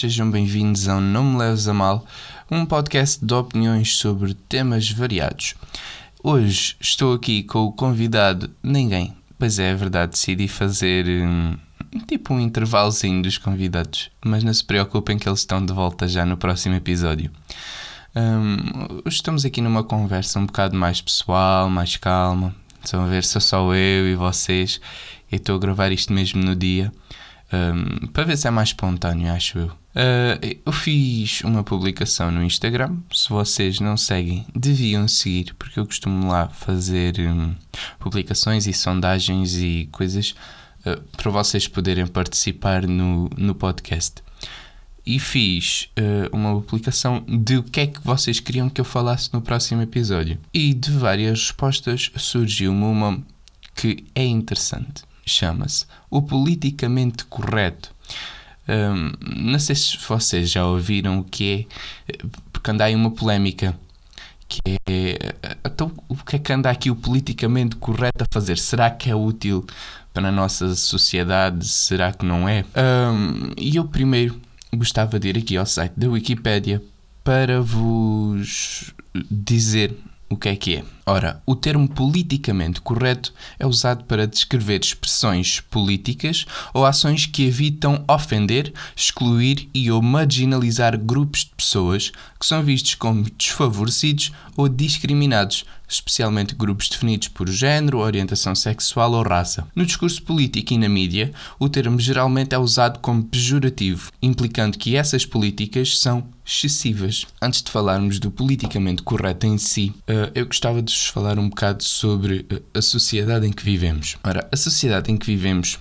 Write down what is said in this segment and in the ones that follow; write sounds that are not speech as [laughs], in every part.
Sejam bem-vindos ao Não Me Leves a Mal, um podcast de opiniões sobre temas variados. Hoje estou aqui com o convidado Ninguém. Pois é, é verdade, decidi fazer hum, tipo um intervalozinho dos convidados, mas não se preocupem que eles estão de volta já no próximo episódio. Hum, estamos aqui numa conversa um bocado mais pessoal, mais calma. Estão a ver, sou só eu e vocês. E estou a gravar isto mesmo no dia um, para ver se é mais espontâneo, acho eu. Uh, eu fiz uma publicação no Instagram. Se vocês não seguem, deviam seguir, porque eu costumo lá fazer um, publicações e sondagens e coisas uh, para vocês poderem participar no, no podcast. E fiz uh, uma publicação de o que é que vocês queriam que eu falasse no próximo episódio. E de várias respostas surgiu-me uma que é interessante chama-se O Politicamente Correto. Um, não sei se vocês já ouviram o que é, porque anda aí uma polémica que é então, o que é que anda aqui o politicamente correto a fazer? Será que é útil para a nossa sociedade? Será que não é? Um, e eu primeiro gostava de ir aqui ao site da Wikipédia para vos dizer o que é que é? Ora, o termo politicamente correto é usado para descrever expressões políticas ou ações que evitam ofender, excluir e ou marginalizar grupos de pessoas que são vistos como desfavorecidos ou discriminados, especialmente grupos definidos por género, orientação sexual ou raça. No discurso político e na mídia, o termo geralmente é usado como pejorativo, implicando que essas políticas são excessivas. Antes de falarmos do politicamente correto em si, eh, eu gostava de vos falar um bocado sobre eh, a sociedade em que vivemos. Ora, a sociedade em que vivemos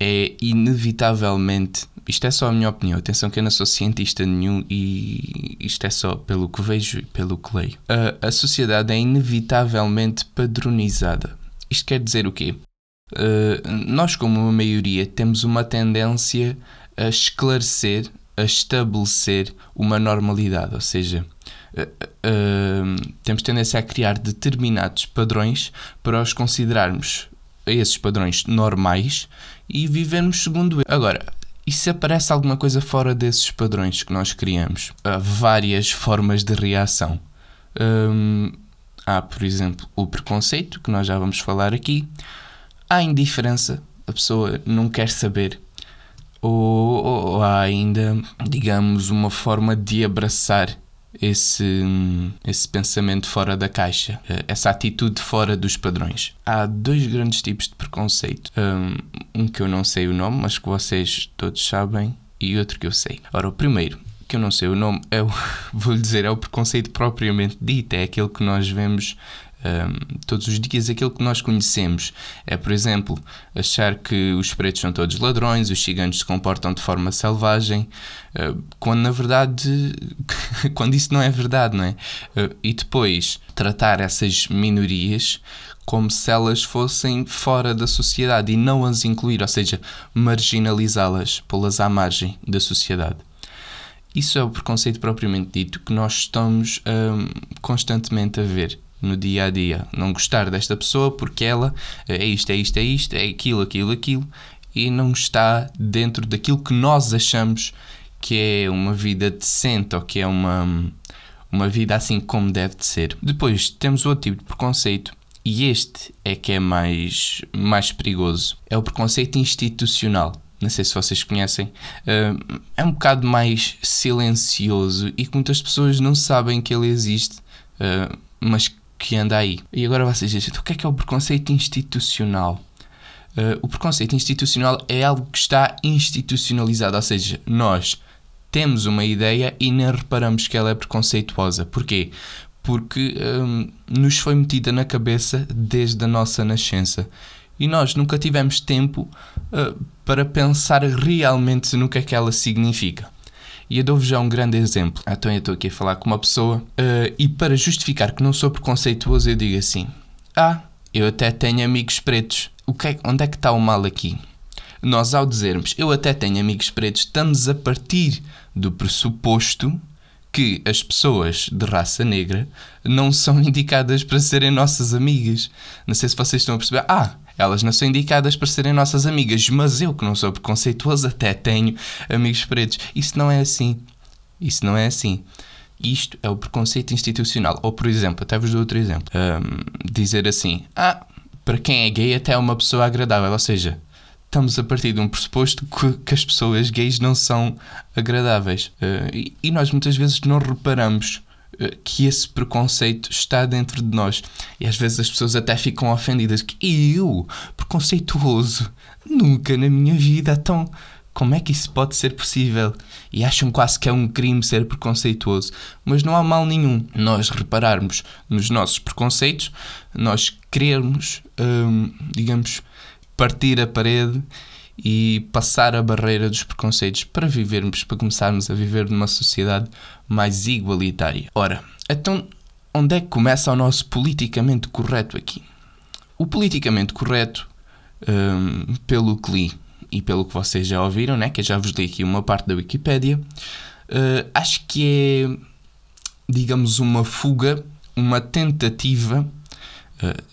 é inevitavelmente. Isto é só a minha opinião. Atenção que eu não sou cientista nenhum e isto é só pelo que vejo e pelo que leio. A, a sociedade é inevitavelmente padronizada. Isto quer dizer o quê? Uh, nós, como uma maioria, temos uma tendência a esclarecer, a estabelecer uma normalidade, ou seja, uh, temos tendência a criar determinados padrões para os considerarmos esses padrões normais e vivermos segundo eles. Agora, e se aparece alguma coisa fora desses padrões que nós criamos? Há várias formas de reação. Um, há, por exemplo, o preconceito, que nós já vamos falar aqui. Há indiferença, a pessoa não quer saber. Ou, ou há ainda, digamos, uma forma de abraçar esse, esse pensamento fora da caixa, eh, essa atitude fora dos padrões. Há dois grandes tipos de preconceito. Um que eu não sei o nome, mas que vocês todos sabem, e outro que eu sei. Ora, o primeiro, que eu não sei o nome, é o, [laughs] vou-lhe dizer, é o preconceito propriamente dito, é aquele que nós vemos todos os dias aquilo que nós conhecemos. É, por exemplo, achar que os pretos são todos ladrões, os ciganos se comportam de forma selvagem, quando na verdade, [laughs] quando isso não é verdade, não é? E depois tratar essas minorias como se elas fossem fora da sociedade e não as incluir, ou seja, marginalizá-las, pô-las à margem da sociedade. Isso é o preconceito propriamente dito que nós estamos um, constantemente a ver no dia a dia. Não gostar desta pessoa porque ela é isto, é isto, é isto, é aquilo, aquilo, aquilo e não está dentro daquilo que nós achamos que é uma vida decente ou que é uma, uma vida assim como deve de ser. Depois temos outro tipo de preconceito e este é que é mais, mais perigoso. É o preconceito institucional. Não sei se vocês conhecem. Uh, é um bocado mais silencioso e que muitas pessoas não sabem que ele existe, uh, mas que anda aí. E agora vocês dizem, então, o que é que é o preconceito institucional? Uh, o preconceito institucional é algo que está institucionalizado, ou seja, nós temos uma ideia e nem reparamos que ela é preconceituosa. Porquê? Porque um, nos foi metida na cabeça desde a nossa nascença e nós nunca tivemos tempo uh, para pensar realmente no que é que ela significa. E eu dou-vos já um grande exemplo. Então eu estou aqui a falar com uma pessoa uh, e para justificar que não sou preconceituoso eu digo assim: Ah, eu até tenho amigos pretos. O que é, onde é que está o mal aqui? Nós ao dizermos eu até tenho amigos pretos, estamos a partir do pressuposto que as pessoas de raça negra não são [laughs] indicadas para serem nossas amigas. Não sei se vocês estão a perceber. Ah, Elas não são indicadas para serem nossas amigas, mas eu que não sou preconceituoso até tenho amigos pretos. Isso não é assim. Isso não é assim. Isto é o preconceito institucional. Ou, por exemplo, até vos dou outro exemplo. Um, dizer assim: Ah, para quem é gay, até é uma pessoa agradável. Ou seja, estamos a partir de um pressuposto que, que as pessoas gays não são agradáveis. Uh, e, e, nós muitas vezes não reparamos que esse preconceito está dentro de nós. E às vezes as pessoas até ficam ofendidas. Que eu, preconceituoso, nunca na minha vida, então como é que isso pode ser possível? E acham quase que é um crime ser preconceituoso. Mas não há mal nenhum nós repararmos nos nossos preconceitos, nós querermos, hum, digamos, partir a parede e passar a barreira dos preconceitos para vivermos, para começarmos a viver numa sociedade mais igualitária. Ora, então onde é que começa o nosso politicamente correto aqui? O politicamente correto, hum, pelo que li e pelo que vocês já ouviram, né, que eu já vos li aqui uma parte da Wikipédia, uh, acho que é, digamos, uma fuga, uma tentativa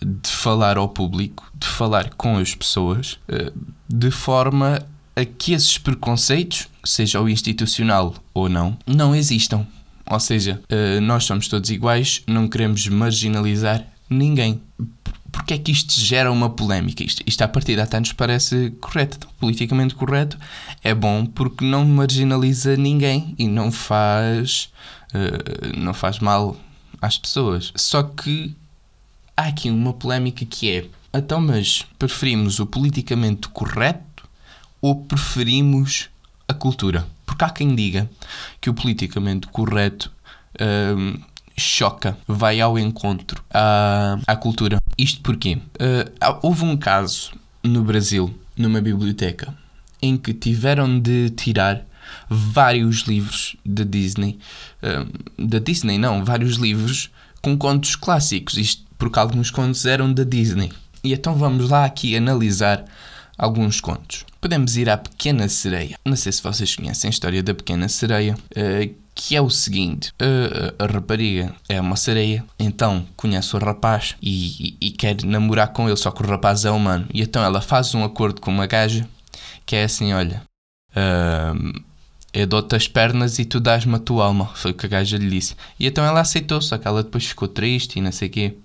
de falar ao público, de falar com as pessoas, uh, de forma a que esses preconceitos, seja o institucional ou não, não existam. Ou seja, nós somos todos iguais, não queremos marginalizar ninguém porque é que isto gera uma polémica? Isto, isto à partida até nos parece correto, então, politicamente correto. É bom porque não marginaliza ninguém e não faz, não faz mal às pessoas. Só que há aqui uma polémica que é: então, mas preferimos o politicamente correto ou preferimos a cultura? Porque há quem diga que o politicamente correto. Uh, choca, vai ao encontro à, à cultura. Isto porquê? Uh, houve um caso no Brasil, numa biblioteca, em que tiveram de tirar vários livros da Disney, uh, da Disney não, vários livros com contos clássicos, isto porque alguns contos eram da Disney. E então vamos lá aqui analisar alguns contos. Podemos ir à Pequena Sereia. Não sei se vocês conhecem a história da Pequena Sereia, uh, que é o seguinte: a, a, rapariga é uma sereia, então conhece o rapaz e, e, e, quer namorar com ele, só que o rapaz é humano. E então ela faz um acordo com uma gaja que é assim: olha, uh, eu dou-te as pernas e tu dás-me a tua alma. Foi o que a gaja lhe disse. E então ela aceitou, só que ela depois ficou triste e não sei o quê.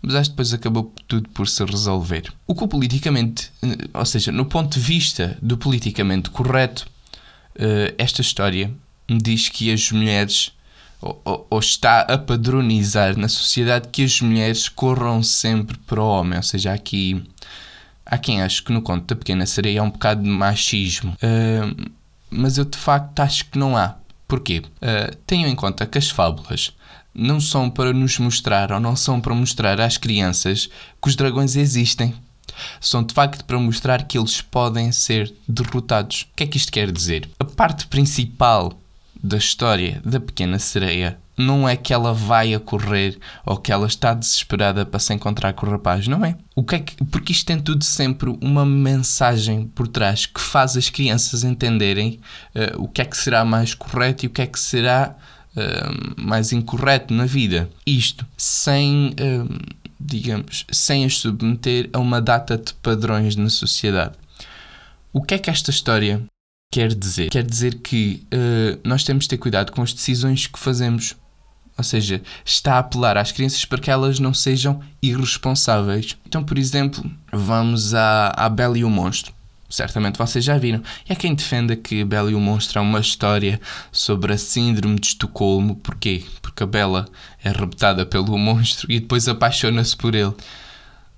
Mas acho que depois acabou tudo por se resolver. O que o politicamente, ou seja, no ponto de vista do politicamente correto, uh, esta história diz que as mulheres ou, ou, está a padronizar na sociedade que as mulheres corram sempre para o homem. Ou seja, aqui há quem ache que no conto da pequena sereia há um bocado de machismo. Uh, mas eu de facto acho que não há. Porquê? Uh, tenham em conta que as fábulas não são para nos mostrar ou não são para mostrar às crianças que os dragões existem. São de facto para mostrar que eles podem ser derrotados. O que é que isto quer dizer? A parte principal da história da pequena sereia não é que ela vai a correr ou que ela está desesperada para se encontrar com o rapaz, não é? O que é que, porque isto tem tudo sempre uma mensagem por trás que faz as crianças entenderem uh, o que é que será mais correto e o que é que será uh, mais incorreto na vida. Isto sem, uh, digamos, sem as submeter a uma data de padrões na sociedade. O que é que esta história quer dizer? Quer dizer que uh, nós temos de ter cuidado com as decisões que fazemos. Ou seja, está a apelar às crianças para que elas não sejam irresponsáveis. Então, por exemplo, vamos à, à Bela e o Monstro. Certamente vocês já viram. E há quem defenda que Bela e o Monstro é uma história sobre a síndrome de Estocolmo. Porquê? Porque a Bela é raptada pelo monstro e depois apaixona-se por ele.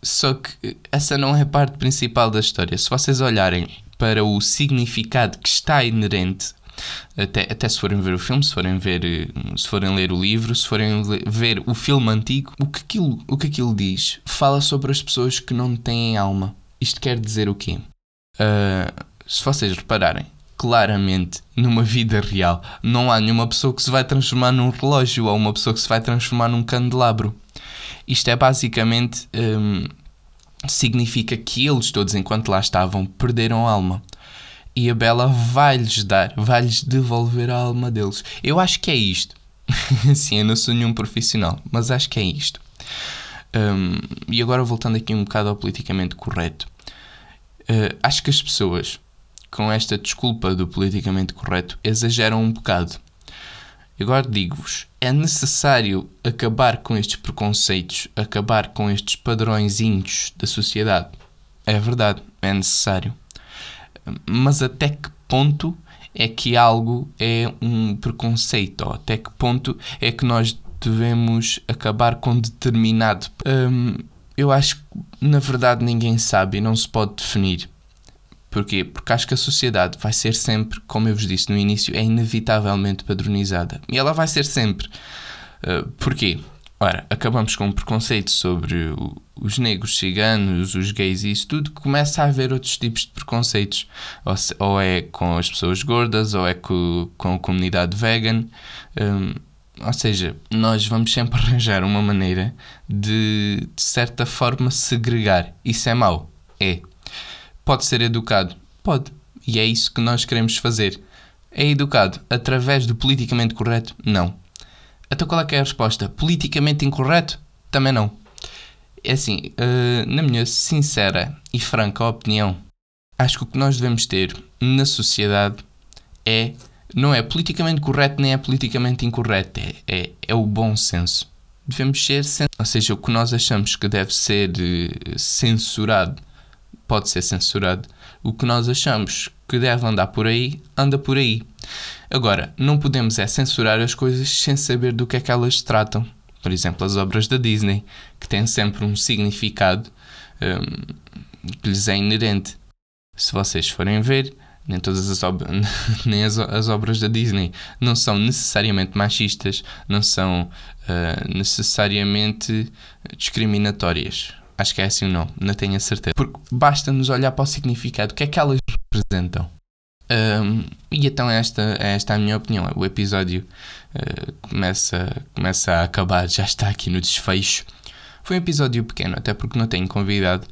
Só que essa não é a parte principal da história. Se vocês olharem para o significado que está inerente até, até se forem ver o filme, se forem ver, se forem ler o livro, se forem ver o filme antigo, o que aquilo, o que aquilo diz fala sobre as pessoas que não têm alma. Isto quer dizer o quê? Uh, se vocês repararem, claramente numa vida real não há nenhuma pessoa que se vai transformar num relógio ou uma pessoa que se vai transformar num candelabro. Isto é basicamente um, significa que eles todos, enquanto lá estavam, perderam a alma. E a Bela vai-lhes dar, vai-lhes devolver a alma deles. Eu acho que é isto. [laughs] Sim, eu não sou nenhum profissional, mas acho que é isto. Um, e agora voltando aqui um bocado ao politicamente correto. Uh, acho que as pessoas, com esta desculpa do politicamente correto, exageram um bocado. Agora digo-vos, é necessário acabar com estes preconceitos, acabar com estes padrõezinhos da sociedade. É verdade, é necessário. Mas até que ponto é que algo é um preconceito? Ou até que ponto é que nós devemos acabar com determinado. Hum, eu acho que, na verdade, ninguém sabe e não se pode definir. Porquê? Porque acho que a sociedade vai ser sempre, como eu vos disse no início, é inevitavelmente padronizada. E ela vai ser sempre. Uh, porquê? Ora, acabamos com um preconceito sobre os negros, ciganos, os gays e isso tudo, começa a haver outros tipos de preconceitos. Ou, se, ou é com as pessoas gordas, ou é com, com a comunidade vegan. Um, ou seja, nós vamos sempre [laughs] arranjar uma maneira de, de certa forma, segregar. Isso é mau? É. Pode ser educado? Pode. E é isso que nós queremos fazer. É educado através do politicamente correto? Não. Então qual é, é a resposta? Politicamente incorreto? Também não. É assim, uh, na minha sincera e franca opinião, acho que o que nós devemos ter na sociedade é não é politicamente correto nem é politicamente incorreto, é, é, é o bom senso. Devemos ser, ou seja, o que nós achamos que deve ser eh, censurado pode ser censurado. O que nós achamos que deve andar por aí, anda por aí. Agora, não podemos é censurar as coisas sem saber do que é que elas tratam. Por exemplo, as obras da Disney, que têm sempre um significado um, que lhes é inerente. Se vocês forem ver, nem todas as, ob [laughs] nem as, as, obras da Disney não são necessariamente machistas, não são uh, necessariamente discriminatórias. Acho que é assim ou não, não tenho a certeza. Porque basta-nos olhar para o significado, o que é que elas representam. Um, e então esta, esta é a minha opinião. O episódio uh, começa, começa a acabar, já está aqui no desfecho. Foi um episódio pequeno, até porque não tenho convidado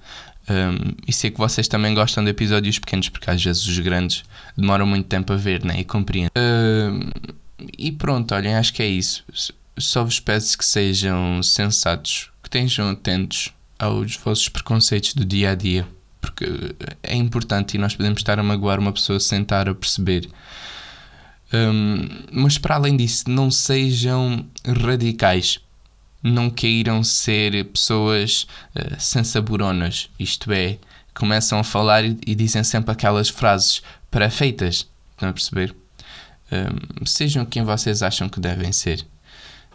um, e sei que vocês também gostam de episódios pequenos, porque às vezes os grandes demoram muito tempo a ver né? e compreendem. Um, e pronto, olhem, acho que é isso. Só vos peço que sejam sensatos, que estejam atentos aos vossos preconceitos do dia a dia, porque é importante e nós podemos estar a magoar uma pessoa sem estar a perceber. Um, mas para além disso, não sejam radicais não queiram ser pessoas uh, sensaboronas, isto é, começam a falar e, e dizem sempre aquelas frases pré-feitas, estão a perceber? Um, sejam quem vocês acham que devem ser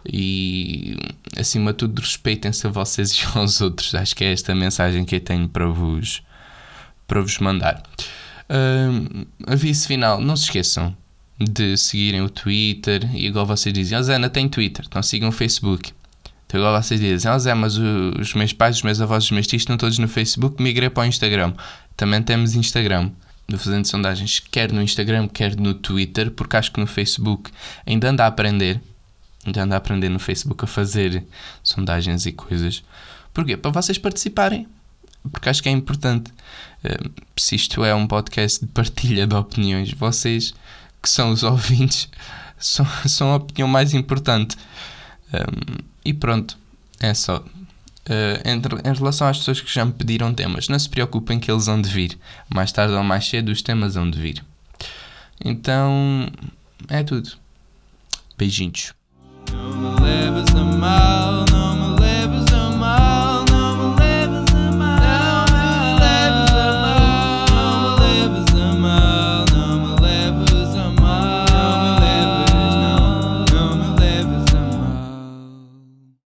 e acima de tudo respeitem-se a vocês e [laughs] aos outros. Acho que é esta mensagem que eu tenho para vos, para vos mandar. Um, aviso final, não se esqueçam de seguirem o Twitter e igual vocês dizem, oh, Zana tem Twitter, então sigam o Facebook. Então agora vocês dizem, ah Zé, mas os meus pais, os meus avós, os meus tios estão todos no Facebook, migrei para o Instagram. Também temos Instagram. Estou fazendo sondagens quer no Instagram, quer no Twitter, porque acho que no Facebook ainda anda a aprender. Ainda anda a aprender no Facebook a fazer sondagens e coisas. Porquê? Para vocês participarem. Porque acho que é importante. Eh, se isto é um podcast de partilha de opiniões, vocês que são os [laughs] ouvintes são, são a opinião mais importante. Um, e pronto, é só. Eh, uh, entre, em relação às pessoas que já me pediram temas, não se preocupem que eles hão de vir. Mais tarde ou mais cedo os temas hão de vir. Então, é tudo. Beijinhos.